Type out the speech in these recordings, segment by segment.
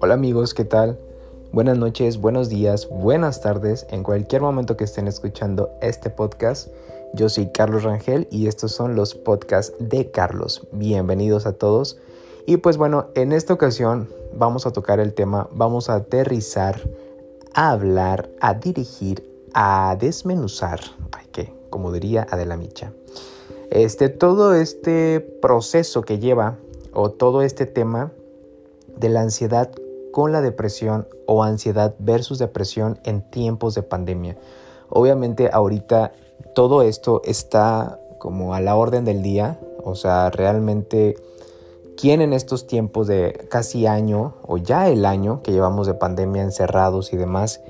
Hola amigos, ¿qué tal? Buenas noches, buenos días, buenas tardes, en cualquier momento que estén escuchando este podcast. Yo soy Carlos Rangel y estos son los podcasts de Carlos. Bienvenidos a todos. Y pues bueno, en esta ocasión vamos a tocar el tema, vamos a aterrizar, a hablar, a dirigir, a desmenuzar, como diría Adela Micha. Este, todo este proceso que lleva o todo este tema de la ansiedad con la depresión o ansiedad versus depresión en tiempos de pandemia. Obviamente ahorita todo esto está como a la orden del día, o sea, realmente quién en estos tiempos de casi año o ya el año que llevamos de pandemia encerrados y demás,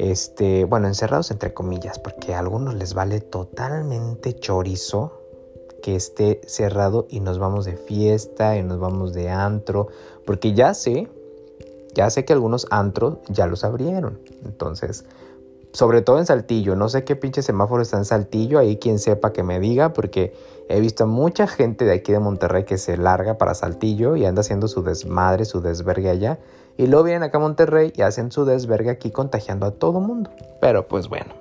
este, bueno, encerrados entre comillas, porque a algunos les vale totalmente chorizo que esté cerrado y nos vamos de fiesta y nos vamos de antro, porque ya sé, ya sé que algunos antros ya los abrieron. Entonces, sobre todo en Saltillo, no sé qué pinche semáforo está en Saltillo, ahí quien sepa que me diga, porque he visto a mucha gente de aquí de Monterrey que se larga para Saltillo y anda haciendo su desmadre, su desvergue allá, y luego vienen acá a Monterrey y hacen su desvergue aquí contagiando a todo mundo. Pero pues bueno.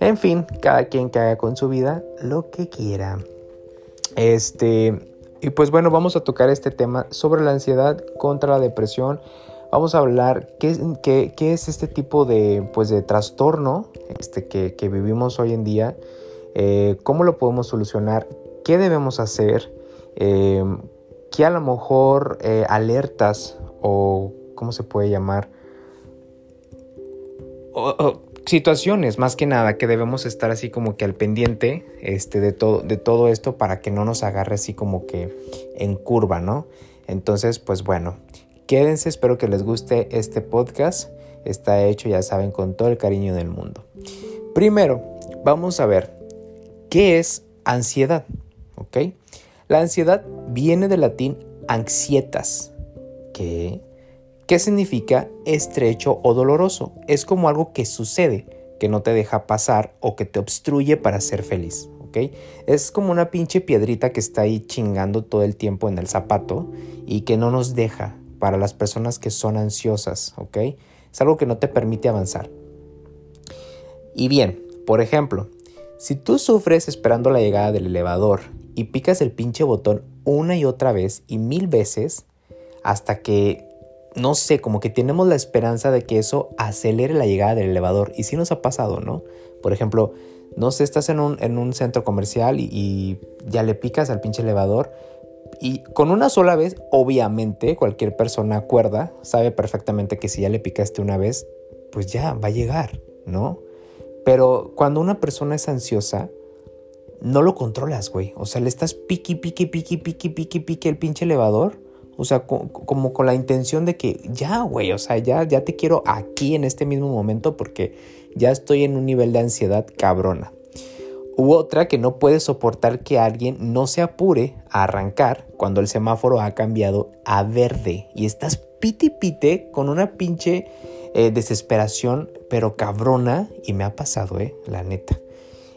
En fin, cada quien que haga con su vida lo que quiera. Este, y pues bueno, vamos a tocar este tema sobre la ansiedad contra la depresión. Vamos a hablar qué, qué, qué es este tipo de, pues, de trastorno este, que, que vivimos hoy en día, eh, cómo lo podemos solucionar, qué debemos hacer, eh, qué a lo mejor eh, alertas o cómo se puede llamar, situaciones más que nada que debemos estar así como que al pendiente este, de, todo, de todo esto para que no nos agarre así como que en curva, ¿no? Entonces, pues bueno, quédense, espero que les guste este podcast. Está hecho, ya saben, con todo el cariño del mundo. Primero, vamos a ver qué es ansiedad, ¿ok? La ansiedad viene del latín anxietas, que ¿Qué significa estrecho o doloroso? Es como algo que sucede, que no te deja pasar o que te obstruye para ser feliz. Es como una pinche piedrita que está ahí chingando todo el tiempo en el zapato y que no nos deja para las personas que son ansiosas. ¿ok? Es algo que no te permite avanzar. Y bien, por ejemplo, si tú sufres esperando la llegada del elevador y picas el pinche botón una y otra vez y mil veces hasta que no sé, como que tenemos la esperanza de que eso acelere la llegada del elevador. Y sí nos ha pasado, ¿no? Por ejemplo, no sé, estás en un, en un centro comercial y, ya le picas al pinche elevador. Y con una sola vez, obviamente, cualquier persona acuerda, sabe perfectamente que si ya le picaste una vez, pues ya va a llegar, ¿no? Pero cuando una persona es ansiosa, no lo controlas, güey. O sea, le estás piqui, piqui, piqui, piqui, piqui, piqui el pinche elevador o sea, como con la intención de que ya, güey, o sea, ya, ya te quiero aquí en este mismo momento porque ya estoy en un nivel de ansiedad cabrona. U otra que no puede soportar que alguien no se apure a arrancar cuando el semáforo ha cambiado a verde y estás pite pite con una pinche eh, desesperación, pero cabrona, y me ha pasado, eh, la neta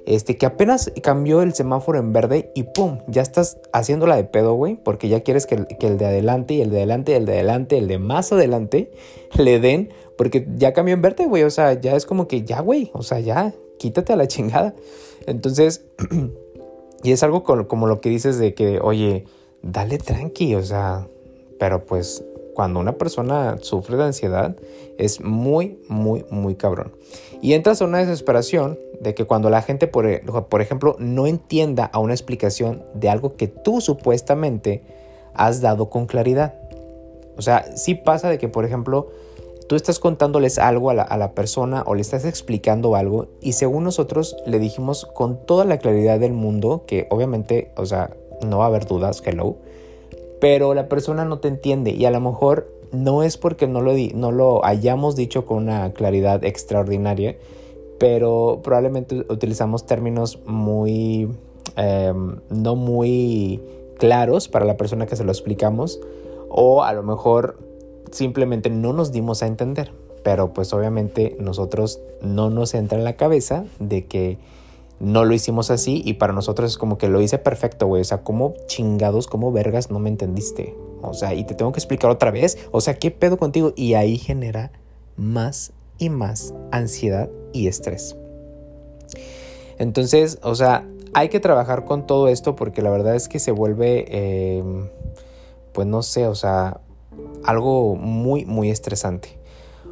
este, que apenas cambió el semáforo en verde y pum, ya estás haciéndola de pedo, güey, porque ya quieres que el, que el, de adelante y el de adelante y el de adelante, el de más adelante, le den, porque ya cambió en verde, güey, o sea, ya es como que ya, güey, o sea, ya, quítate a la chingada. Entonces, y es algo como lo que dices de que, oye, dale tranqui, o sea, pero pues cuando una persona sufre de ansiedad es muy, muy, muy cabrón. Y entras a una desesperación de que cuando la gente, por, por ejemplo, no entienda a una explicación de algo que tú supuestamente has dado con claridad. O sea, sí pasa de que, por ejemplo, tú estás contándoles algo a la, a la, persona o le estás explicando algo y según nosotros le dijimos con toda la claridad del mundo que obviamente, o sea, no va a haber dudas, hello, pero la persona no te entiende y a lo mejor no es porque no lo, no lo hayamos dicho con una claridad extraordinaria, pero probablemente utilizamos términos muy, em, no muy claros para la persona que se lo explicamos o a lo mejor simplemente no nos dimos a entender, pero pues obviamente nosotros no nos entra en la cabeza de que no lo hicimos así y para nosotros es como que lo hice perfecto, güey. O sea, ¿cómo chingados, cómo vergas no me entendiste? O sea, y te tengo que explicar otra vez. O sea, ¿qué pedo contigo? Y ahí genera más y más ansiedad y estrés. Entonces, o sea, hay que trabajar con todo esto porque la verdad es que se vuelve, em, pues no sé, o sea, algo muy, muy estresante.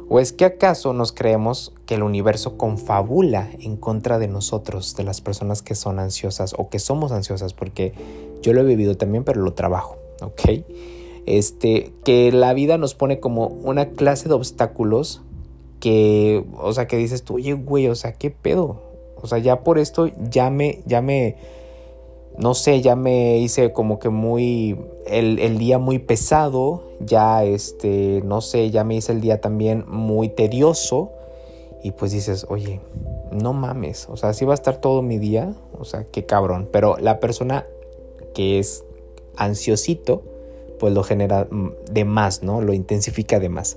¿O es que acaso nos creemos que el universo confabula en contra de nosotros, de las personas que son ansiosas o que somos ansiosas? Porque yo lo he vivido también, pero lo trabajo, ¿ok? Este, que la vida nos pone como una clase de obstáculos que, o sea, que dices tú, oye, güey, o sea, ¿qué pedo? O sea, ya por esto ya me, ya me, no sé, ya me hice como que muy, el, día muy pesado, ya este, no sé, ya me hice el día también muy tedioso y pues dices, oye, no mames, o sea, si va a estar todo mi día, o sea, qué cabrón, pero la persona que es ansiosito, pues lo genera de más, ¿no? Lo intensifica de más.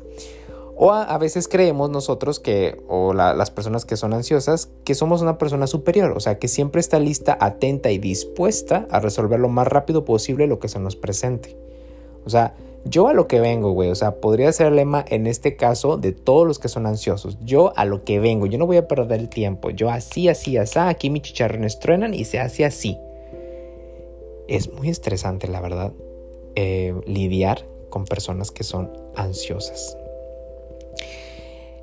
O a, veces creemos nosotros que, o las personas que son ansiosas, que somos una persona superior, o sea, que siempre está lista, atenta y dispuesta a resolver lo más rápido posible lo que se nos presente. O sea, yo a lo que vengo, güey, o sea, podría ser el lema en este caso de todos los que son ansiosos. Yo a lo que vengo, yo no voy a perder el tiempo. Yo así, así, así, aquí mis chicharrones truenan y se hace así. Es muy estresante, la verdad, eh, lidiar con personas que son ansiosas.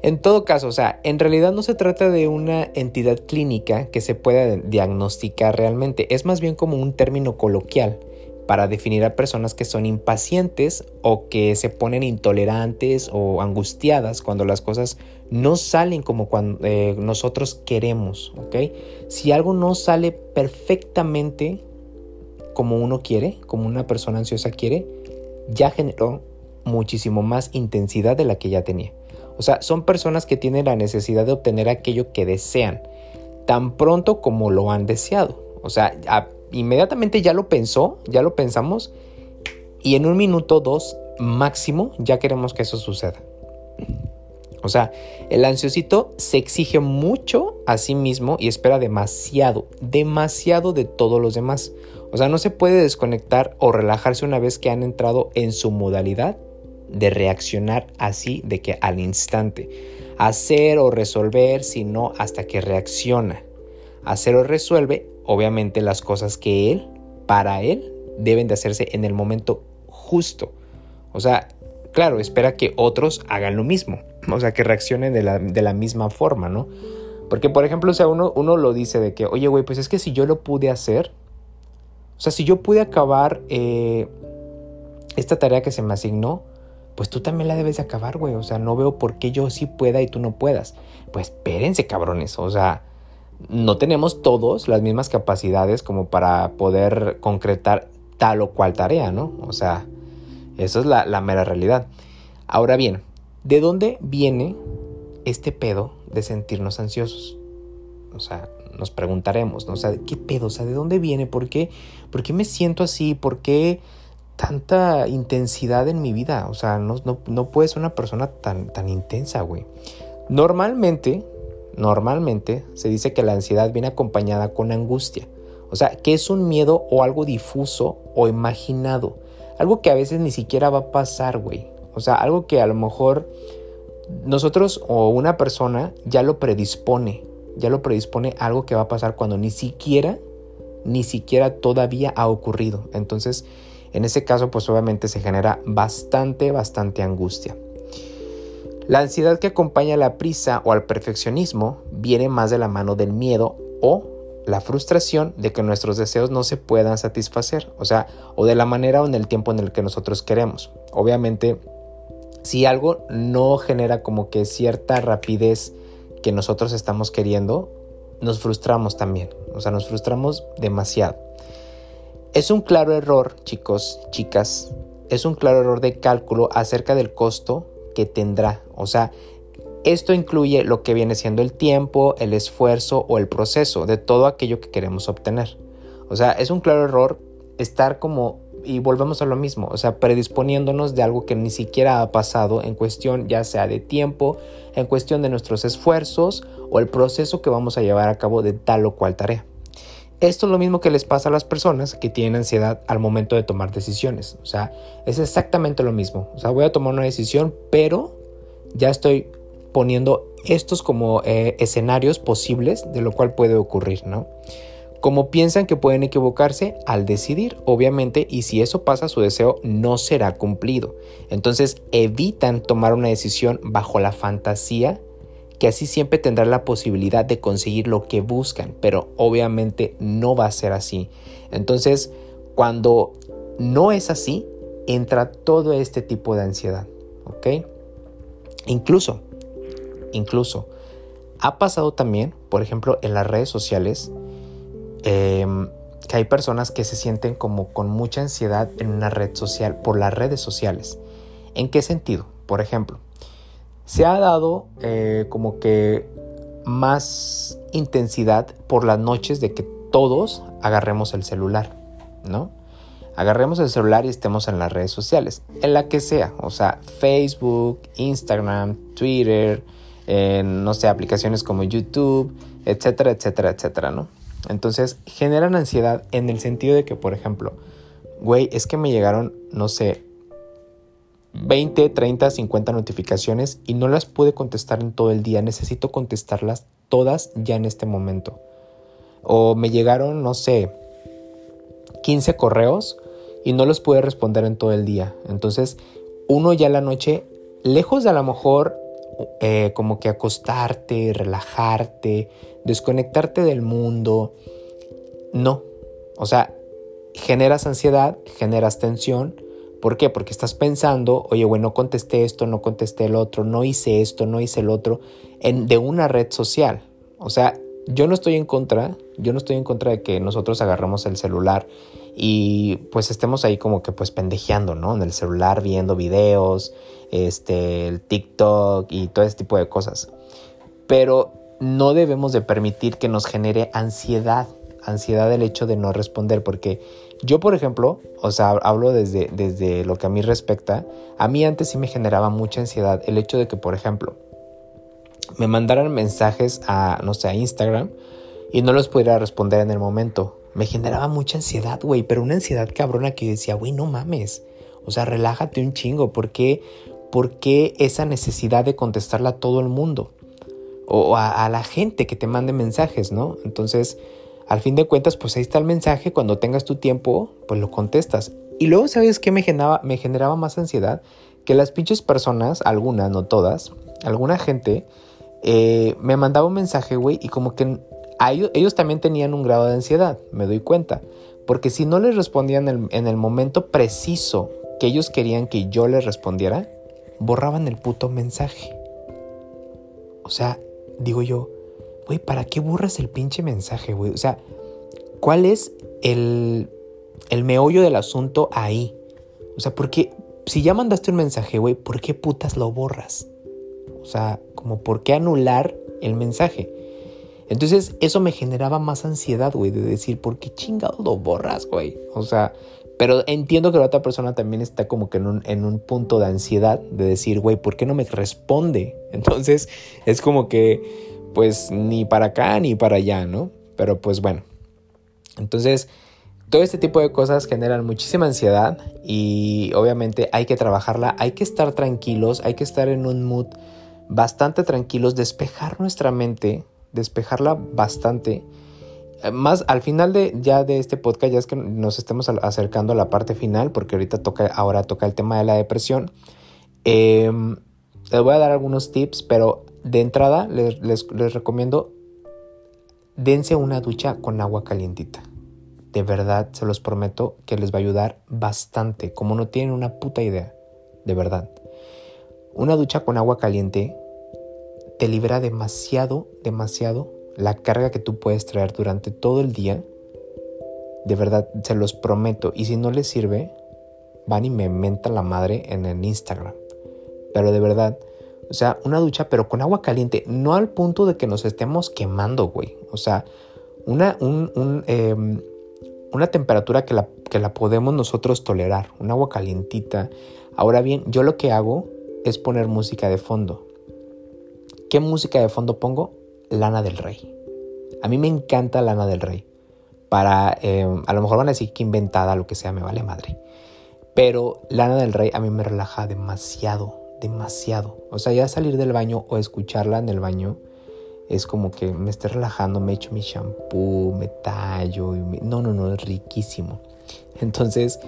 En todo caso, o sea, en realidad no se trata de una entidad clínica que se pueda diagnosticar realmente, es más bien como un término coloquial para definir a personas que son impacientes o que se ponen intolerantes o angustiadas cuando las cosas no salen como cuando eh, nosotros queremos, ¿ok? Si algo no sale perfectamente como uno quiere, como una persona ansiosa quiere, ya generó muchísimo más intensidad de la que ya tenía. O sea, son personas que tienen la necesidad de obtener aquello que desean, tan pronto como lo han deseado. O sea, inmediatamente ya lo pensó, ya lo pensamos, y en un minuto, dos máximo, ya queremos que eso suceda. O sea, el ansiosito se exige mucho a sí mismo y espera demasiado, demasiado de todos los demás. O sea, no se puede desconectar o relajarse una vez que han entrado en su modalidad de reaccionar así de que al instante. Hacer o resolver, sino hasta que reacciona. Hacer o resuelve, obviamente, las cosas que él, para él, deben de hacerse en el momento justo. O sea, claro, espera que otros hagan lo mismo. O sea, que reaccionen de la, misma forma, ¿no? Porque, por ejemplo, o sea, uno, uno lo dice de que, oye, güey, pues es que si yo lo pude hacer, o sea, si yo pude acabar eh, esta tarea que se me asignó, pues tú también la debes de acabar, güey. O sea, no veo por qué yo sí pueda y tú no puedas. Pues espérense, cabrones. O sea, no tenemos todos las mismas capacidades como para poder concretar tal o cual tarea, ¿no? O sea, eso es la, la mera realidad. Ahora bien, ¿de dónde viene este pedo de sentirnos ansiosos? O sea, nos preguntaremos, ¿no? O sea, ¿qué pedo? O sea, ¿de dónde viene? ¿Por qué? ¿Por qué me siento así? ¿Por qué? tanta intensidad en mi vida. O sea, no, no, ser una persona tan, tan intensa, güey. Normalmente, normalmente se dice que la ansiedad viene acompañada con angustia. O sea, que es un miedo o algo difuso o imaginado. Algo que a veces ni siquiera va a pasar, güey. O sea, algo que a lo mejor nosotros o una persona ya lo predispone. Ya lo predispone algo que va a pasar cuando ni siquiera, ni siquiera todavía ha ocurrido. Entonces, en ese caso, pues obviamente se genera bastante, bastante angustia. La ansiedad que acompaña a la prisa o al perfeccionismo viene más de la mano del miedo o la frustración de que nuestros deseos no se puedan satisfacer, o sea, o de la manera o en el tiempo en el que nosotros queremos. Obviamente, si algo no genera como que cierta rapidez que nosotros estamos queriendo, nos frustramos también, o sea, nos frustramos demasiado. Es un claro error, chicos, chicas, es un claro error de cálculo acerca del costo que tendrá. O sea, esto incluye lo que viene siendo el tiempo, el esfuerzo o el proceso de todo aquello que queremos obtener. O sea, es un claro error estar como y volvemos a lo mismo, o sea, predisponiéndonos de algo que ni siquiera ha pasado en cuestión ya sea de tiempo, en cuestión de nuestros esfuerzos o el proceso que vamos a llevar a cabo de tal o cual tarea. Esto es lo mismo que les pasa a las personas que tienen ansiedad al momento de tomar decisiones. O sea, es exactamente lo mismo. O sea, voy a tomar una decisión, pero ya estoy poniendo estos como eh, escenarios posibles de lo cual puede ocurrir, ¿no? Como piensan que pueden equivocarse al decidir, obviamente, y si eso pasa, su deseo no será cumplido. Entonces evitan tomar una decisión bajo la fantasía que así siempre tendrán la posibilidad de conseguir lo que buscan, pero obviamente no va a ser así. Entonces, cuando no es así, entra todo este tipo de ansiedad, ¿ok? Incluso, incluso, ha pasado también, por ejemplo, en las redes sociales, em, que hay personas que se sienten como con mucha ansiedad en una red social, por las redes sociales. ¿En qué sentido? Por ejemplo, se ha dado eh, como que más intensidad por las noches de que todos agarremos el celular, ¿no? Agarremos el celular y estemos en las redes sociales, en la que sea, o sea, Facebook, Instagram, Twitter, no sé, aplicaciones como YouTube, etcétera, etcétera, etcétera, ¿no? Entonces generan ansiedad en el sentido de que, por ejemplo, güey, es que me llegaron, no sé, 20, 30, 50 notificaciones y no las pude contestar en todo el día. Necesito contestarlas todas ya en este momento. O me llegaron, no sé, 15 correos y no los pude responder en todo el día. Entonces, uno ya la noche, lejos de a lo mejor eh, como que acostarte, relajarte, desconectarte del mundo, no. O sea, generas ansiedad, generas tensión ¿Por qué? Porque estás pensando, oye, güey, no contesté esto, no contesté el otro, no hice esto, no hice el otro, en, de una red social. O sea, yo no estoy en contra, yo no estoy en contra de que nosotros agarramos el celular y pues estemos ahí como que pues pendejeando, ¿no? En el celular viendo videos, este, el TikTok y todo ese tipo de cosas. Pero no debemos de permitir que nos genere ansiedad, ansiedad el hecho de no responder, porque yo, por ejemplo, o sea, hablo desde, desde lo que a mí respecta, a mí antes sí me generaba mucha ansiedad el hecho de que, por ejemplo, me mandaran mensajes a, no sé, a Instagram y no los pudiera responder en el momento. Me generaba mucha ansiedad, güey, pero una ansiedad cabrona que decía, güey, no mames. O sea, relájate un chingo. ¿Por qué, ¿Por qué esa necesidad de contestarla a todo el mundo? O a, la gente que te mande mensajes, ¿no? Entonces, al fin de cuentas, pues ahí está el mensaje, cuando tengas tu tiempo, pues lo contestas. Y luego, ¿sabes qué me generaba, me generaba más ansiedad? Que las pinches personas, algunas, no todas, alguna gente, eh, me mandaba un mensaje, güey, y como que ellos, también tenían un grado de ansiedad, me doy cuenta. Porque si no les respondían en el, en el momento preciso que ellos querían que yo les respondiera, borraban el puto mensaje. O sea, digo yo, güey, ¿para qué burras el pinche mensaje, güey? O sea, ¿cuál es el, el meollo del asunto ahí? O sea, ¿por qué? Si ya mandaste un mensaje, güey, ¿por qué putas lo borras? O sea, como por qué anular el mensaje. Entonces eso me generaba más ansiedad, güey, de decir, ¿por qué chingado lo borras, güey? O sea, pero entiendo que la otra persona también está como que en un, en un punto de ansiedad de decir, güey, ¿por qué no me responde? Entonces es como que pues ni para acá ni para allá, ¿no? Pero pues bueno. Entonces, todo este tipo de cosas generan muchísima ansiedad y obviamente hay que trabajarla, hay que estar tranquilos, hay que estar en un mood bastante tranquilos, despejar nuestra mente, despejarla bastante. Más al final de ya de este podcast, ya es que nos estemos acercando a la parte final, porque ahorita toca, ahora toca el tema de la depresión. Em, les voy a dar algunos tips, pero de entrada les, recomiendo dense una ducha con agua calientita. De verdad, se los prometo que les va a ayudar bastante, como no tienen una puta idea, de verdad. Una ducha con agua caliente te libera demasiado, demasiado la carga que tú puedes traer durante todo el día. De verdad, se los prometo. Y si no les sirve, van y me mentan la madre en el Instagram. Pero de verdad, o sea, una ducha pero con agua caliente, no al punto de que nos estemos quemando, güey. O sea, una, un, un, em, una temperatura que la, que la podemos nosotros tolerar, un agua calientita. Ahora bien, yo lo que hago es poner música de fondo. ¿Qué música de fondo pongo? Lana del Rey. A mí me encanta Lana del Rey. Para, eh, a lo mejor van a decir que inventada, lo que sea, me vale madre. Pero Lana del Rey a mí me relaja demasiado, demasiado. O sea, ya salir del baño o escucharla en el baño es como que me esté relajando, me echo mi shampoo, me tallo. Y No, no, no, es riquísimo. Entonces,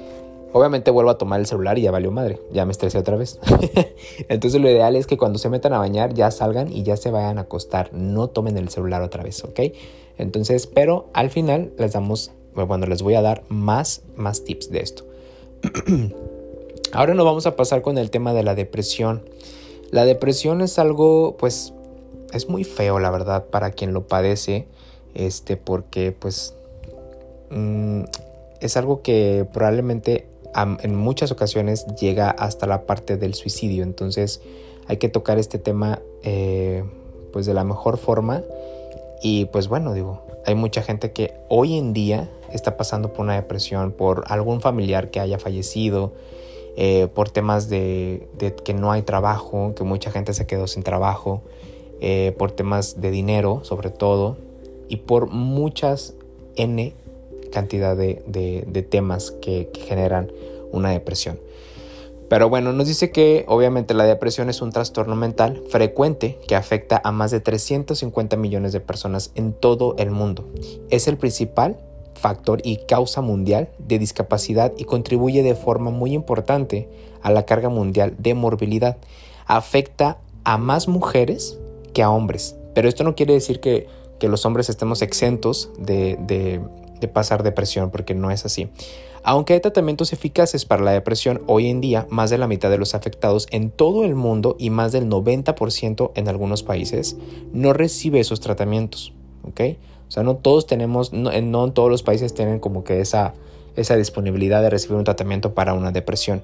obviamente vuelvo a tomar el celular y ya valió madre, ya me estresé otra vez. Entonces lo ideal es que cuando se metan a bañar ya salgan y ya se vayan a acostar, no tomen el celular otra vez, ¿ok? Entonces, pero al final les damos, bueno, les voy a dar más, más tips de esto. Ahora nos vamos a pasar con el tema de la depresión. La depresión es algo, pues, es muy feo, la verdad, para quien lo padece, este, porque, pues, mm, es algo que probablemente en muchas ocasiones llega hasta la parte del suicidio. Entonces, hay que tocar este tema, eh, pues, de la mejor forma. Y, pues, bueno, digo, hay mucha gente que hoy en día está pasando por una depresión, por algún familiar que haya fallecido, eh, por temas de, que no hay trabajo, que mucha gente se quedó sin trabajo, eh, por temas de dinero sobre todo, y por muchas N cantidad de, temas que, que generan una depresión. Pero bueno, nos dice que obviamente la depresión es un trastorno mental frecuente que afecta a más de 350 millones de personas en todo el mundo. Es el principal factor y causa mundial de discapacidad y contribuye de forma muy importante a la carga mundial de morbilidad. Afecta a más mujeres que a hombres, pero esto no quiere decir que, los hombres estemos exentos de, de pasar depresión, porque no es así. Aunque hay tratamientos eficaces para la depresión, hoy en día más de la mitad de los afectados en todo el mundo y más del 90% en algunos países no recibe esos tratamientos. ¿ok? O sea, no todos tenemos, no, en todos los países tienen como que esa, esa disponibilidad de recibir un tratamiento para una depresión.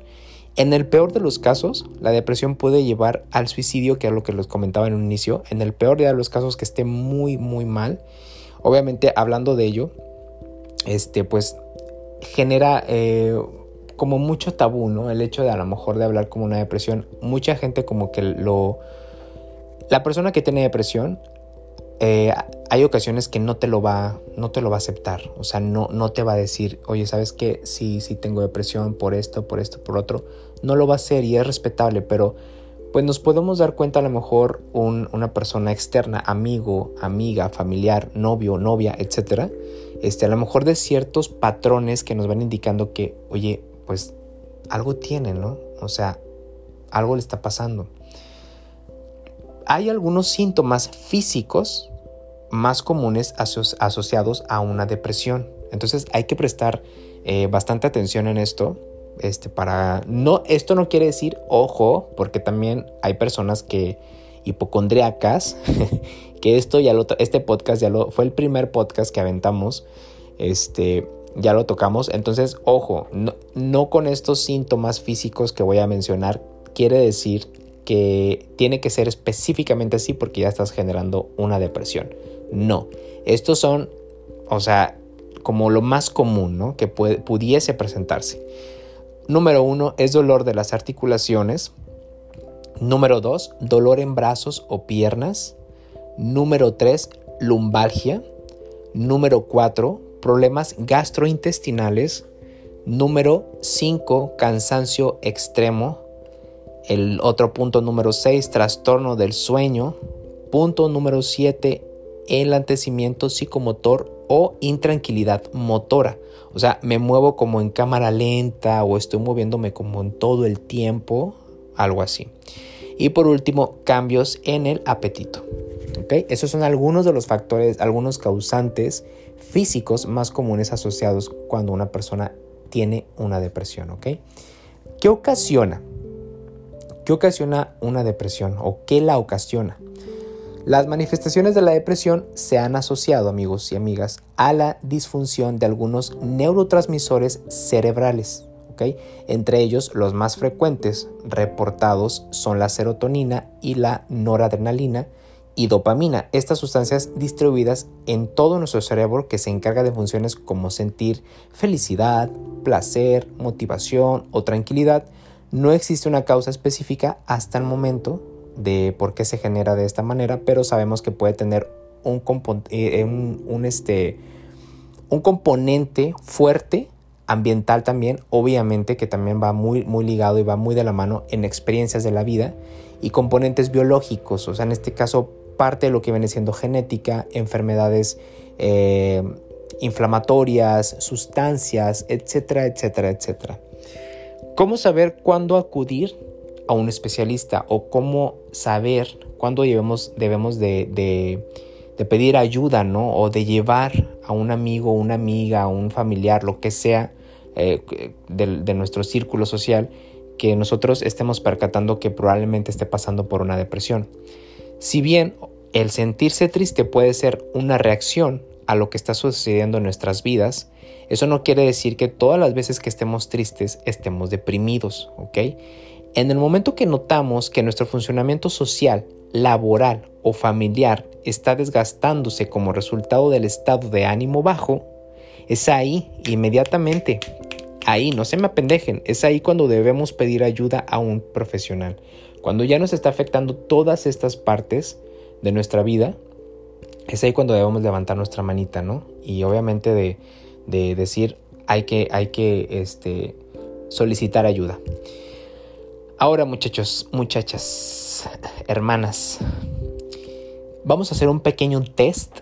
En el peor de los casos, la depresión puede llevar al suicidio, que es lo que les comentaba en un inicio. En el peor de los casos que esté muy, muy mal. Obviamente, hablando de ello, este, pues genera eh, como mucho tabú, ¿no? El hecho de a lo mejor de hablar como una depresión. Mucha gente como que lo... La persona que tiene depresión eh, hay ocasiones que no te lo va, no te lo va a aceptar. O sea, no, no te va a decir, oye, ¿sabes qué? Sí, sí tengo depresión por esto, por esto, por otro. No lo va a hacer y es respetable, pero pues nos podemos dar cuenta a lo mejor una persona externa, amigo, amiga, familiar, novio, novia, etcétera, este, a lo mejor de ciertos patrones que nos van indicando que, oye, pues algo tiene, ¿no? O sea, algo le está pasando hay algunos síntomas físicos más comunes asociados a una depresión. Entonces hay que prestar eh, bastante atención en esto. Este, para. No, esto no quiere decir, ojo, porque también hay personas que. Hipocondriacas. que esto ya lo. Este podcast ya lo. Fue el primer podcast que aventamos. Este. Ya lo tocamos. Entonces, ojo, no, no con estos síntomas físicos que voy a mencionar. Quiere decir que tiene que ser específicamente así porque ya estás generando una depresión. No, estos son, o sea, como lo más común, ¿no? Que pudiese presentarse. Número uno es dolor de las articulaciones. Número dos, dolor en brazos o piernas. Número tres, lumbalgia. Número cuatro, problemas gastrointestinales. Número cinco, cansancio extremo. El otro punto número 6, trastorno del sueño. Punto número 7, enlantecimiento psicomotor o intranquilidad motora. O sea, me muevo como en cámara lenta o estoy moviéndome como en todo el tiempo, algo así. Y por último, cambios en el apetito. Esos son algunos de los factores, algunos causantes físicos más comunes asociados cuando una persona tiene una depresión. ¿Qué ocasiona? ¿Qué ocasiona una depresión o qué la ocasiona? Las manifestaciones de la depresión se han asociado, amigos y amigas, a la disfunción de algunos neurotransmisores cerebrales. Entre ellos, los más frecuentes reportados son la serotonina y la noradrenalina, y dopamina, estas sustancias distribuidas en todo nuestro cerebro que se encarga de funciones como sentir felicidad, placer, motivación o tranquilidad. No existe una causa específica hasta el momento de por qué se genera de esta manera, pero sabemos que puede tener un, eh, este, un componente fuerte ambiental también, obviamente que también va muy, muy ligado y va muy de la mano en experiencias de la vida y componentes biológicos, o sea, en este caso parte de lo que viene siendo genética, enfermedades eh, inflamatorias, sustancias, etcétera, etcétera, etcétera. ¿Cómo saber cuándo acudir a un especialista o cómo saber cuándo debemos, debemos de, pedir ayuda, ¿no? O de llevar a un amigo, una amiga, un familiar, lo que sea eh, de, nuestro círculo social, que nosotros estemos percatando que probablemente esté pasando por una depresión. Si bien el sentirse triste puede ser una reacción a lo que está sucediendo en nuestras vidas, eso no quiere decir que todas las veces que estemos tristes estemos deprimidos, ¿ok? En el momento que notamos que nuestro funcionamiento social, laboral o familiar está desgastándose como resultado del estado de ánimo bajo, es ahí inmediatamente, ahí, no se me apendejen, es ahí cuando debemos pedir ayuda a un profesional. Cuando ya nos está afectando todas estas partes de nuestra vida, es ahí cuando debemos levantar nuestra manita, ¿no? Y obviamente de, decir, hay que, hay que este, solicitar ayuda. Ahora muchachos, muchachas, hermanas, vamos a hacer un pequeño test.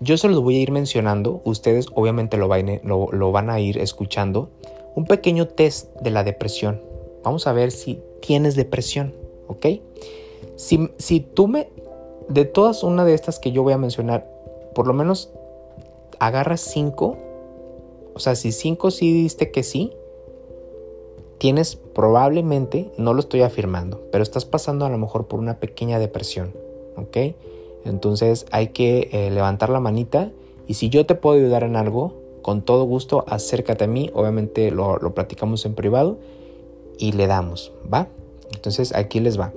Yo se los voy a ir mencionando, ustedes obviamente lo van, a ir escuchando. Un pequeño test de la depresión. Vamos a ver si tienes depresión, ¿ok? Si, si tú me, de todas una de estas que yo voy a mencionar, por lo menos agarras cinco, o sea, si cinco sí diste que sí, tienes probablemente, no lo estoy afirmando, pero estás pasando a lo mejor por una pequeña depresión, ¿ok? Entonces hay que eh, levantar la manita y si yo te puedo ayudar en algo, con todo gusto acércate a mí, obviamente lo, lo platicamos en privado y le damos, ¿va? Entonces aquí les va.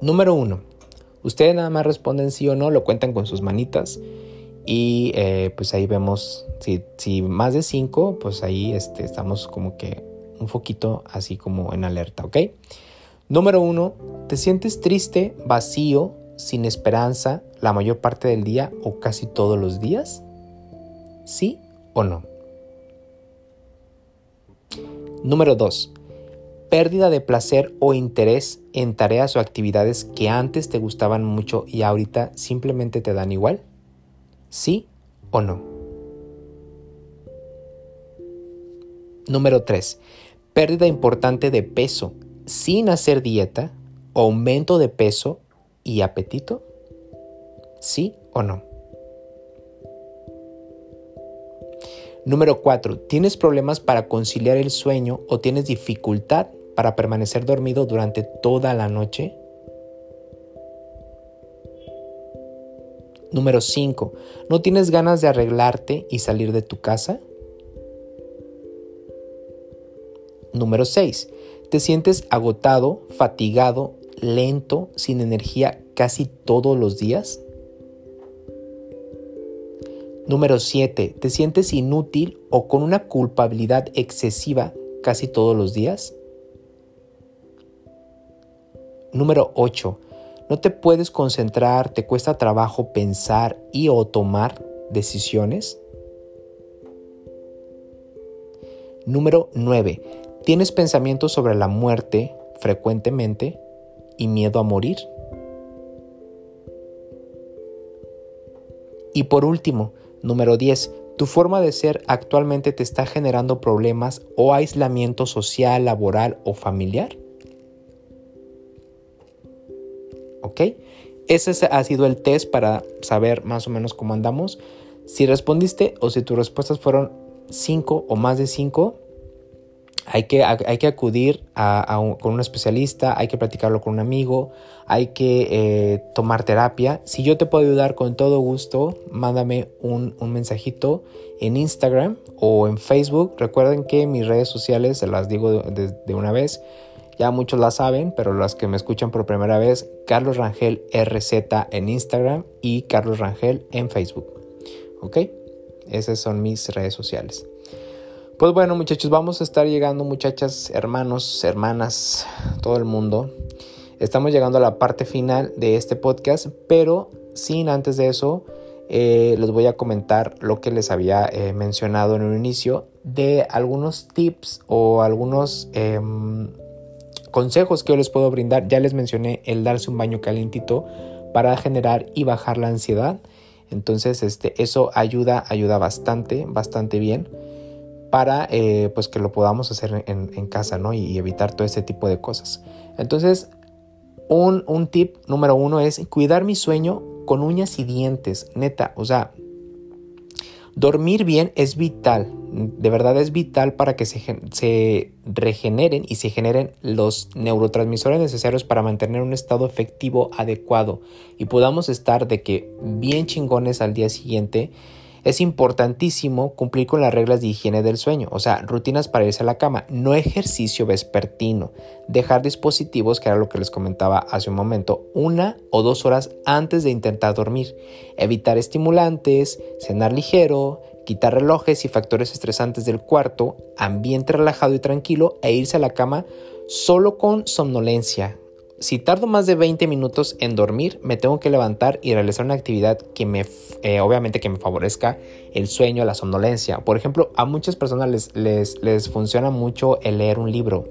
Número uno, ustedes nada más responden sí o no, lo cuentan con sus manitas y eh, pues ahí vemos si, si, más de cinco, pues ahí este, estamos como que un poquito así como en alerta, ¿ok? Número uno, ¿te sientes triste, vacío, sin esperanza la mayor parte del día o casi todos los días? ¿Sí o no? Número 2. Pérdida de placer o interés en tareas o actividades que antes te gustaban mucho y ahorita simplemente te dan igual. ¿Sí o no? Número 3 pérdida importante de peso sin hacer dieta, aumento de peso y apetito? ¿Sí o no? Número 4. ¿Tienes problemas para conciliar el sueño o tienes dificultad para permanecer dormido durante toda la noche? Número 5. ¿No tienes ganas de arreglarte y salir de tu casa? Número 6. Te sientes agotado, fatigado, lento, sin energía casi todos los días. Número 7. ¿Te sientes inútil o con una culpabilidad excesiva casi todos los días? Número 8. ¿No te puedes concentrar, te cuesta trabajo pensar y o tomar decisiones? Número 9. ¿Tienes pensamientos sobre la muerte frecuentemente y miedo a morir? Y por último, número 10, ¿tu forma de ser actualmente te está generando problemas o aislamiento social, laboral o familiar? ¿Ok? Ese ha sido el test para saber más o menos cómo andamos. Si respondiste o si tus respuestas fueron 5 o más de 5, hay que, hay que acudir con un especialista, hay que platicarlo con un amigo, hay que eh, tomar terapia. Si yo te puedo ayudar con todo gusto, mándame un, mensajito en Instagram o en Facebook. Recuerden que mis redes sociales, se las digo de, una vez, Ya muchos la saben, pero los que me escuchan por primera vez, Carlos Rangel RZ en Instagram y Carlos Rangel en Facebook. ¿Ok? Esas son mis redes sociales. Pues bueno muchachos, vamos a estar llegando muchachas, hermanos, hermanas, todo el mundo. Estamos llegando a la parte final de este podcast, pero sin antes de eso eh, les voy a comentar lo que les había eh, mencionado en un inicio de algunos tips o algunos em, consejos que yo les puedo brindar. Ya les mencioné el darse un baño calientito para generar y bajar la ansiedad. Entonces, este, eso ayuda, ayuda bastante, bastante bien para eh, pues que lo podamos hacer en, casa, ¿no? Y, evitar todo este tipo de cosas. Entonces, un, un tip número uno es cuidar mi sueño con uñas y dientes, neta, o sea, dormir bien es vital, de verdad es vital para que se, se, regeneren y se generen los neurotransmisores necesarios para mantener un estado efectivo adecuado y podamos estar de que bien chingones al día siguiente es importantísimo cumplir con las reglas de higiene del sueño, o sea, rutinas para irse a la cama, no ejercicio vespertino, dejar dispositivos, que era lo que les comentaba hace un momento, una o dos horas antes de intentar dormir, evitar estimulantes, cenar ligero, quitar relojes y factores estresantes del cuarto, ambiente relajado y tranquilo e irse a la cama solo con somnolencia, si tardo más de 20 minutos en dormir, me tengo que levantar y realizar una actividad que me, eh, obviamente que me favorezca el sueño, la somnolencia. Por ejemplo, a muchas personas les, les, les funciona mucho el leer un libro.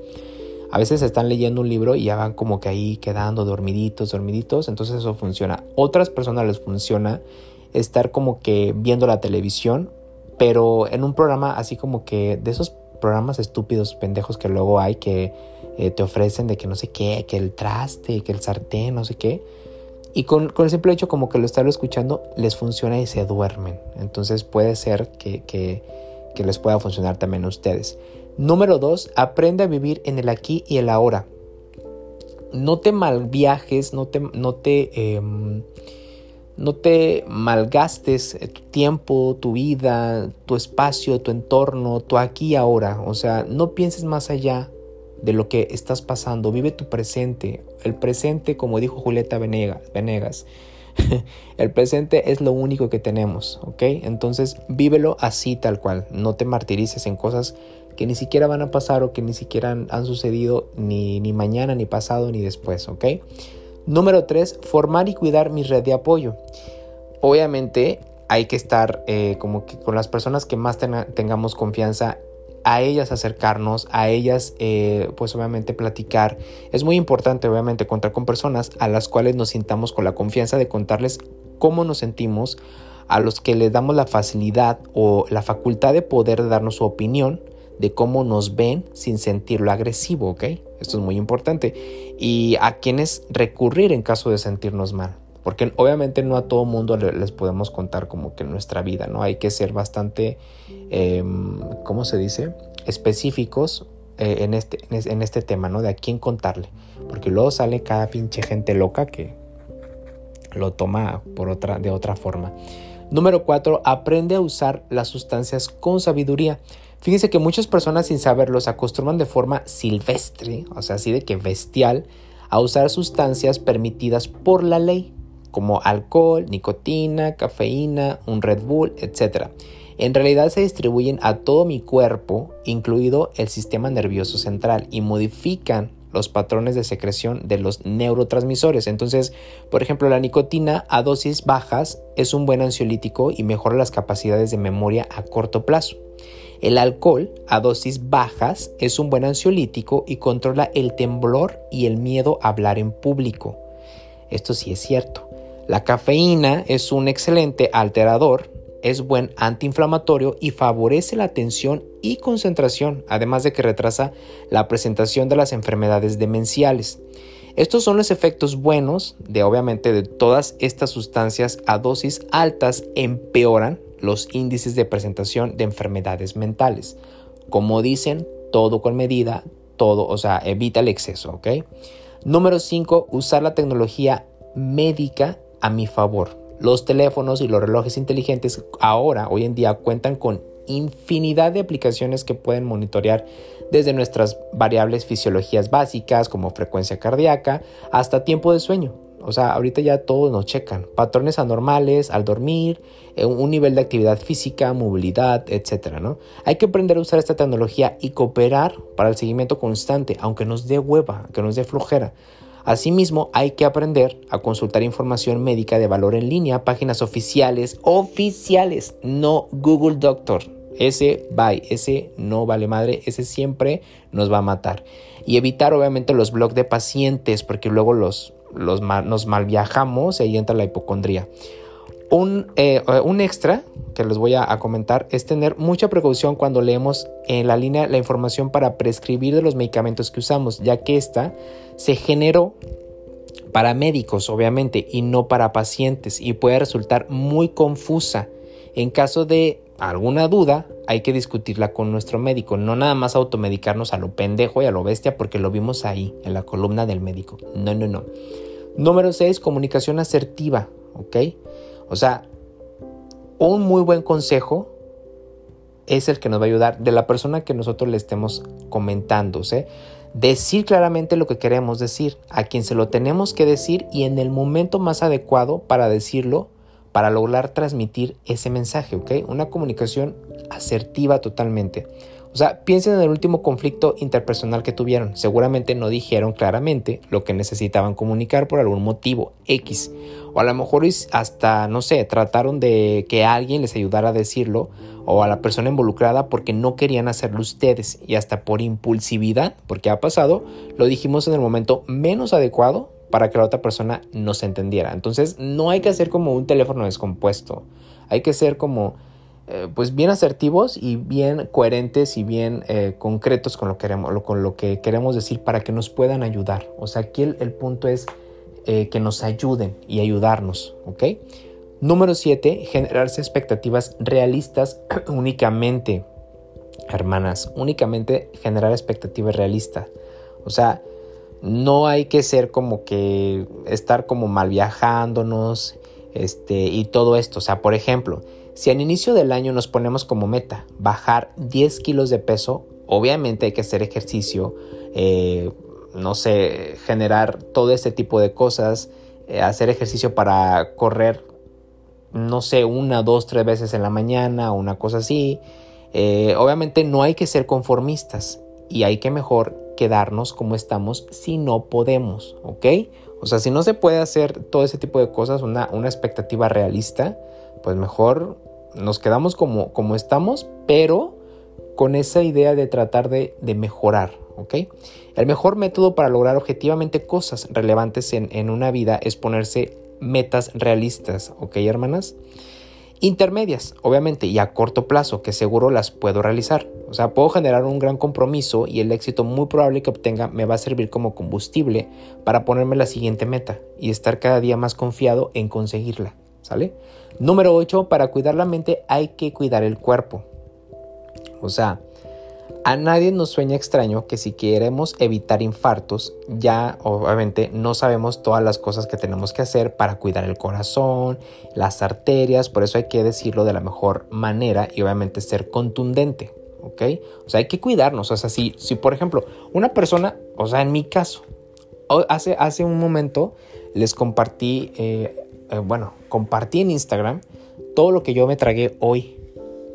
A veces están leyendo un libro y ya van como que ahí quedando dormiditos, dormiditos, entonces eso funciona. Otras personas les funciona estar como que viendo la televisión, pero en un programa así como que de esos programas estúpidos, pendejos que luego hay que eh, te ofrecen de que no sé qué, que el traste, que el sartén, no sé qué. Y con, el simple hecho como que lo están escuchando, les funciona y se duermen. Entonces puede ser que, que, les pueda funcionar también a ustedes. Número dos, aprende a vivir en el aquí y el ahora. No te malviajes, no te, no te, em, no te malgastes tu tiempo, tu vida, tu espacio, tu entorno, tu aquí y ahora. O sea, no pienses más allá de lo que estás pasando, vive tu presente. El presente, como dijo Julieta Venegas, el presente es lo único que tenemos, ¿ok? Entonces vívelo así tal cual, no te martirices en cosas que ni siquiera van a pasar o que ni siquiera han, sucedido ni, ni, mañana, ni pasado, ni después, ¿ok? Número 3, formar y cuidar mi red de apoyo. Obviamente hay que estar eh, como que con las personas que más tengamos confianza a ellas acercarnos, a ellas eh, pues obviamente platicar. Es muy importante obviamente contar con personas a las cuales nos sintamos con la confianza de contarles cómo nos sentimos, a los que les damos la facilidad o la facultad de poder darnos su opinión de cómo nos ven sin sentirlo agresivo, ¿ok? Esto es muy importante. Y a quienes recurrir en caso de sentirnos mal. Porque obviamente no a todo mundo les podemos contar como que nuestra vida, ¿no? Hay que ser bastante, em, ¿cómo se dice? Específicos eh, en, este, en este tema, ¿no? De a quién contarle. Porque luego sale cada pinche gente loca que lo toma por otra, de otra forma. Número 4. Aprende a usar las sustancias con sabiduría. Fíjense que muchas personas sin saberlo se acostumbran de forma silvestre, o sea, así de que bestial, a usar sustancias permitidas por la ley como alcohol, nicotina, cafeína, un Red Bull, etc. En realidad se distribuyen a todo mi cuerpo, incluido el sistema nervioso central, y modifican los patrones de secreción de los neurotransmisores. Entonces, por ejemplo, la nicotina a dosis bajas es un buen ansiolítico y mejora las capacidades de memoria a corto plazo. El alcohol a dosis bajas es un buen ansiolítico y controla el temblor y el miedo a hablar en público. Esto sí es cierto. La cafeína es un excelente alterador, es buen antiinflamatorio y favorece la atención y concentración, además de que retrasa la presentación de las enfermedades demenciales. Estos son los efectos buenos de obviamente de todas estas sustancias a dosis altas empeoran los índices de presentación de enfermedades mentales. Como dicen, todo con medida, todo, o sea, evita el exceso, ¿ok? Número 5, usar la tecnología médica a mi favor. Los teléfonos y los relojes inteligentes ahora, hoy en día, cuentan con infinidad de aplicaciones que pueden monitorear desde nuestras variables fisiologías básicas como frecuencia cardíaca hasta tiempo de sueño. O sea, ahorita ya todos nos checan. Patrones anormales al dormir, eh, un nivel de actividad física, movilidad, etc. ¿no? Hay que aprender a usar esta tecnología y cooperar para el seguimiento constante, aunque nos dé hueva, aunque nos dé flojera. Asimismo, hay que aprender a consultar información médica de valor en línea, páginas oficiales, oficiales, no Google Doctor. Ese bye, ese no vale madre, ese siempre nos va a matar. Y evitar obviamente los blogs de pacientes, porque luego los, nos mal viajamos y ahí entra la hipocondría. Un, eh, un, extra que les voy a, a, comentar es tener mucha precaución cuando leemos en la línea la información para prescribir de los medicamentos que usamos, ya que esta se generó para médicos, obviamente, y no para pacientes, y puede resultar muy confusa. En caso de alguna duda, hay que discutirla con nuestro médico, no nada más automedicarnos a lo pendejo y a lo bestia porque lo vimos ahí, en la columna del médico. No, no, no. Número 6, comunicación asertiva, ¿ok? O sea, un muy buen consejo es el que nos va a ayudar de la persona que nosotros le estemos comentando, ¿sí? Decir claramente lo que queremos decir, a quien se lo tenemos que decir y en el momento más adecuado para decirlo, para lograr transmitir ese mensaje, ¿ok? Una comunicación asertiva totalmente. O sea, piensen en el último conflicto interpersonal que tuvieron. Seguramente no dijeron claramente lo que necesitaban comunicar por algún motivo X. O a lo mejor hasta, no sé, trataron de que alguien les ayudara a decirlo o a la persona involucrada porque no querían hacerlo ustedes y hasta por impulsividad, porque ha pasado, lo dijimos en el momento menos adecuado para que la otra persona nos entendiera. Entonces no hay que hacer como un teléfono descompuesto. Hay que ser como eh, pues bien asertivos y bien coherentes y bien eh, concretos con lo, queremos, con lo que queremos decir para que nos puedan ayudar. O sea, aquí el, punto es eh, que nos ayuden y ayudarnos, ¿ok? Número 7, generarse expectativas realistas únicamente, hermanas, únicamente generar expectativas realistas. O sea, no hay que ser como que estar como mal viajándonos este, y todo esto. O sea, por ejemplo, si al inicio del año nos ponemos como meta bajar 10 kilos de peso, obviamente hay que hacer ejercicio, eh, no sé, generar todo este tipo de cosas, eh, hacer ejercicio para correr, no sé, una, dos, tres veces en la mañana, una cosa así. Eh, obviamente no hay que ser conformistas y hay que mejor quedarnos como estamos si no podemos, ¿ok? O sea, si no se puede hacer todo ese tipo de cosas, una, una expectativa realista, pues mejor nos quedamos como, como estamos, pero con esa idea de tratar de, mejorar, ¿ok? El mejor método para lograr objetivamente cosas relevantes en, en una vida es ponerse metas realistas, ¿ok, hermanas? Intermedias, obviamente, y a corto plazo, que seguro las puedo realizar. O sea, puedo generar un gran compromiso y el éxito muy probable que obtenga me va a servir como combustible para ponerme la siguiente meta y estar cada día más confiado en conseguirla. ¿Sale? Número 8, para cuidar la mente hay que cuidar el cuerpo. O sea, a nadie nos sueña extraño que si queremos evitar infartos, ya obviamente no sabemos todas las cosas que tenemos que hacer para cuidar el corazón, las arterias, por eso hay que decirlo de la mejor manera y obviamente ser contundente, ¿ok? O sea, hay que cuidarnos, o sea, si, si por ejemplo una persona, o sea, en mi caso, hace, hace un momento les compartí eh, eh, bueno, compartí en Instagram todo lo que yo me tragué hoy,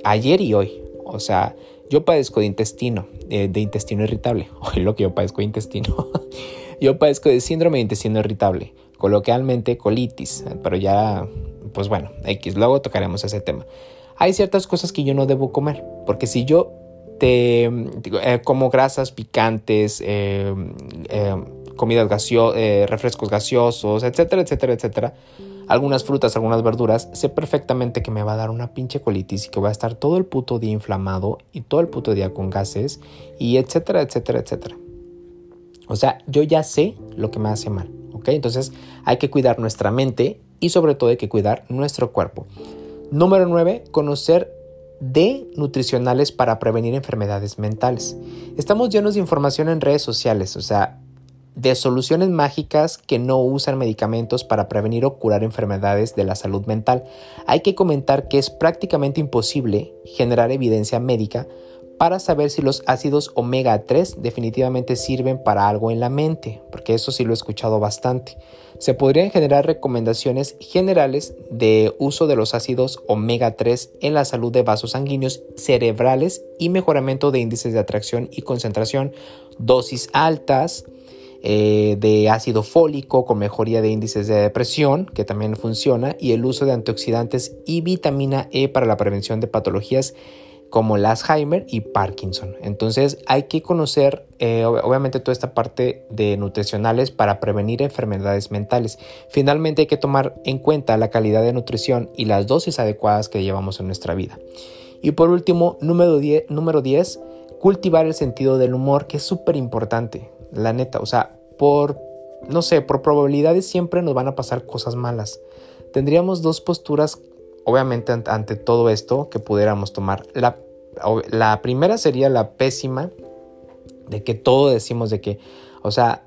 ayer y hoy. O sea, yo padezco de intestino, de, intestino irritable. Hoy lo que yo padezco de intestino. yo padezco de síndrome de intestino irritable, coloquialmente colitis, pero ya, pues bueno, X, luego tocaremos ese tema. Hay ciertas cosas que yo no debo comer, porque si yo te eh, como grasas picantes, eh, comidas gaseosas, refrescos gaseosos, etcétera, etcétera, etcétera, algunas frutas, algunas verduras, sé perfectamente que me va a dar una pinche colitis y que voy a estar todo el puto día inflamado y todo el puto día con gases y etcétera, etcétera, etcétera. O sea, yo ya sé lo que me hace mal, ¿ok? Entonces hay que cuidar nuestra mente y sobre todo hay que cuidar nuestro cuerpo. Número 9, conocer de nutricionales para prevenir enfermedades mentales. Estamos llenos de información en redes sociales, o sea, de soluciones mágicas que no usan medicamentos para prevenir o curar enfermedades de la salud mental. Hay que comentar que es prácticamente imposible generar evidencia médica para saber si los ácidos omega 3 definitivamente sirven para algo en la mente, porque eso sí lo he escuchado bastante. Se podrían generar recomendaciones generales de uso de los ácidos omega 3 en la salud de vasos sanguíneos cerebrales y mejoramiento de índices de atracción y concentración, dosis altas, eh, de ácido fólico con mejoría de índices de depresión, que también funciona, y el uso de antioxidantes y vitamina E para la prevención de patologías como el Alzheimer y Parkinson. Entonces hay que conocer eh, obviamente toda esta parte de nutricionales para prevenir enfermedades mentales. Finalmente hay que tomar en cuenta la calidad de nutrición y las dosis adecuadas que llevamos en nuestra vida. Y por último, número 10, número 10 cultivar el sentido del humor, que es súper importante, la neta. O sea, por, no sé, por probabilidades siempre nos van a pasar cosas malas. Tendríamos dos posturas obviamente ante todo esto que pudiéramos tomar. La, primera sería la pésima de que todo decimos de que, o sea,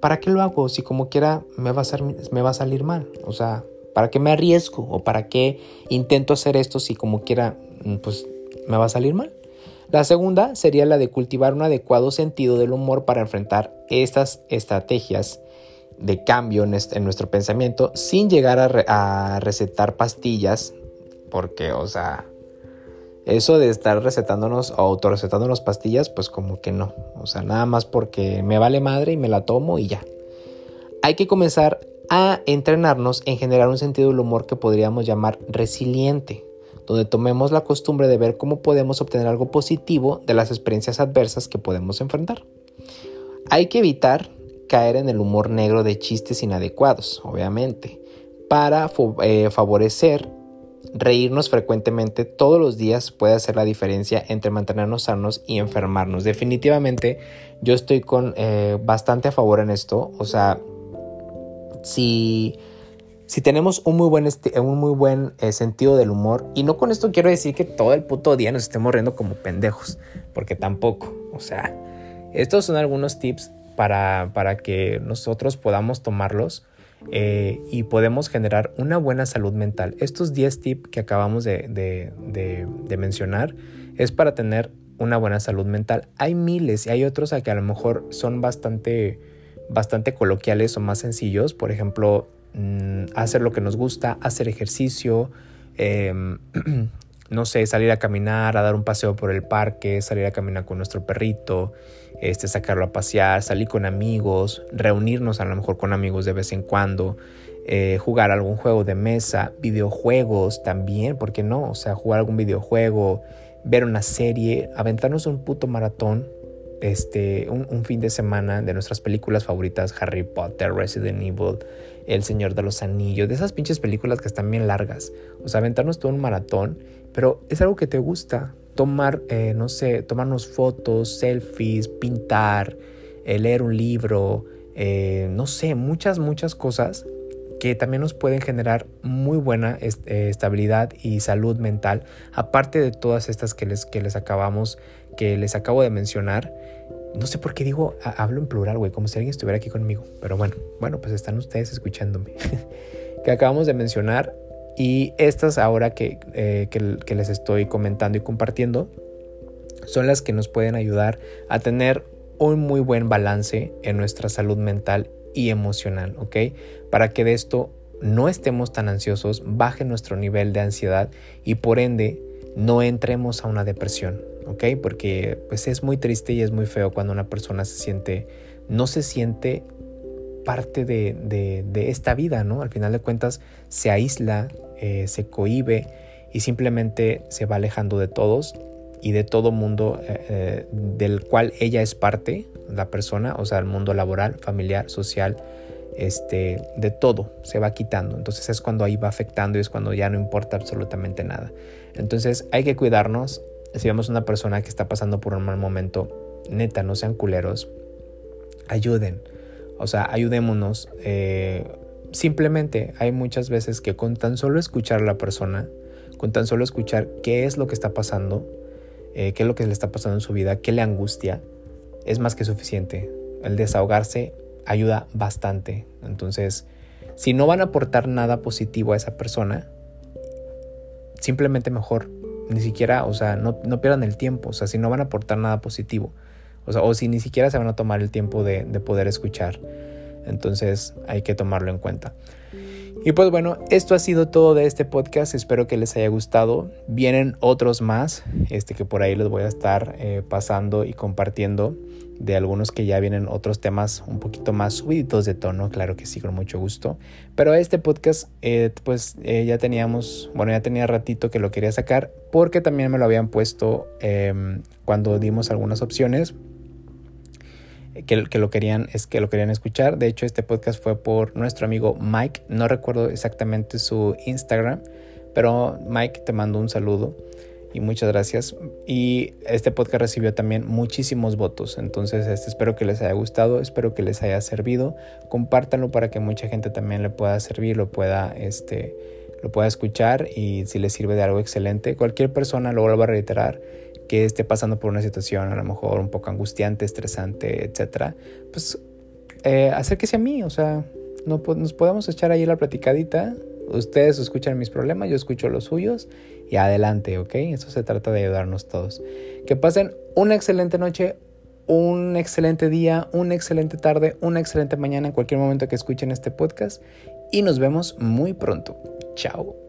¿para qué lo hago? Si como quiera me va a, me va a salir mal. O sea, ¿para qué me arriesgo? ¿O para qué intento hacer esto si como quiera, mm, pues me va a salir mal? La segunda sería la de cultivar un adecuado sentido del humor para enfrentar estas estrategias de cambio en, nuestro pensamiento sin llegar a recetar pastillas porque, o sea, eso de estar recetándonos o autorrecetándonos pastillas, pues como que no. O sea, nada más porque me vale madre y me la tomo y ya. Hay que comenzar a entrenarnos en generar un sentido del humor que podríamos llamar resiliente, donde tomemos la costumbre de ver cómo podemos obtener algo positivo de las experiencias adversas que podemos enfrentar. Hay que evitar caer en el humor negro de chistes inadecuados, obviamente, para eh, favorecer Reírnos frecuentemente todos los días puede hacer la diferencia entre mantenernos sanos y enfermarnos. Definitivamente yo estoy con eh, bastante a favor en esto. O sea, si, si tenemos un muy buen, un muy buen eh, sentido del humor, y no con esto quiero decir que todo el puto día nos estemos riendo como pendejos, porque tampoco. O sea, estos son algunos tips para, para que nosotros podamos tomarlos eh, y podemos generar una buena salud mental. Estos 10 tips que acabamos de, mencionar es para tener una buena salud mental. Hay miles y hay otros que a lo mejor son bastante, bastante coloquiales o más sencillos. Por ejemplo, mm, hacer lo que nos gusta, hacer ejercicio, em, no sé, salir a caminar, a dar un paseo por el parque, salir a caminar con nuestro perrito, este, sacarlo a pasear, salir con amigos, reunirnos a lo mejor con amigos de vez en cuando, eh, jugar algún juego de mesa, videojuegos también, ¿por qué no? O sea, jugar algún videojuego, ver una serie, aventarnos un puto maratón, este, un, fin de semana de nuestras películas favoritas, Harry Potter, Resident Evil, El Señor de los Anillos, de esas pinches películas que están bien largas. O sea, aventarnos todo un maratón, pero es algo que te gusta, tomar, eh, no sé, tomarnos fotos, selfies, pintar, eh, leer un libro, eh, no sé, muchas, muchas cosas que también nos pueden generar muy buena estabilidad y salud mental, aparte de todas estas que les, que les acabamos, que les acabo de mencionar. No sé por qué digo, hablo en plural, güey, como si alguien estuviera aquí conmigo. Pero bueno, bueno, pues están ustedes escuchándome. que acabamos de mencionar y estas ahora eh, que, les estoy comentando y compartiendo son las que nos pueden ayudar a tener un muy buen balance en nuestra salud mental y emocional, ¿ok? Para que de esto no estemos tan ansiosos, baje nuestro nivel de ansiedad y por ende no entremos a una depresión, ¿ok? Porque pues es muy triste y es muy feo cuando una persona se siente, no se siente parte de, esta vida, ¿no? Al final de cuentas se aísla, eh, se cohibe y simplemente se va alejando de todos y de todo mundo eh, eh, del cual ella es parte, la persona, o sea, el mundo laboral, familiar, social, este, de todo, se va quitando. Entonces es cuando ahí va afectando y es cuando ya no importa absolutamente nada. Entonces hay que cuidarnos. Si vemos una persona que está pasando por un mal momento, neta, no sean culeros, ayuden o sea, ayudémonos. Eh, simplemente hay muchas veces que con tan solo escuchar a la persona, con tan solo escuchar qué es lo que está pasando, eh, qué es lo que le está pasando en su vida, qué le angustia, es más que suficiente. El desahogarse ayuda bastante. Entonces, si no van a aportar nada positivo a esa persona, simplemente mejor ni siquiera, o sea, no, no pierdan el tiempo, o sea, si no van a aportar nada positivo, o sea, o si ni siquiera se van a tomar el tiempo de, de poder escuchar. Entonces hay que tomarlo en cuenta. Y pues bueno, esto ha sido todo de este podcast. Espero que les haya gustado. Vienen otros más, este que por ahí les voy a estar eh, pasando y compartiendo de algunos que ya vienen otros temas un poquito más subidos de tono, claro que sí, con mucho gusto. Pero este podcast, eh, pues eh, ya teníamos, bueno, ya tenía ratito que lo quería sacar porque también me lo habían puesto em, cuando dimos algunas opciones que, lo querían, es que lo querían escuchar. De hecho, este podcast fue por nuestro amigo Mike. No recuerdo exactamente su Instagram, pero Mike te mando un saludo y muchas gracias. Y este podcast recibió también muchísimos votos. Entonces, este, espero que les haya gustado, espero que les haya servido. Compártanlo para que mucha gente también le pueda servir, lo pueda, este, lo pueda escuchar y si les sirve de algo excelente. Cualquier persona, lo vuelvo a reiterar, que esté pasando por una situación a lo mejor un poco angustiante, estresante, etcétera, pues eh, acérquese a mí, o sea, no, nos podemos echar ahí la platicadita. Ustedes escuchan mis problemas, yo escucho los suyos y adelante, ¿ok? Eso se trata de ayudarnos todos. Que pasen una excelente noche, un excelente día, una excelente tarde, una excelente mañana en cualquier momento que escuchen este podcast y nos vemos muy pronto. Chao.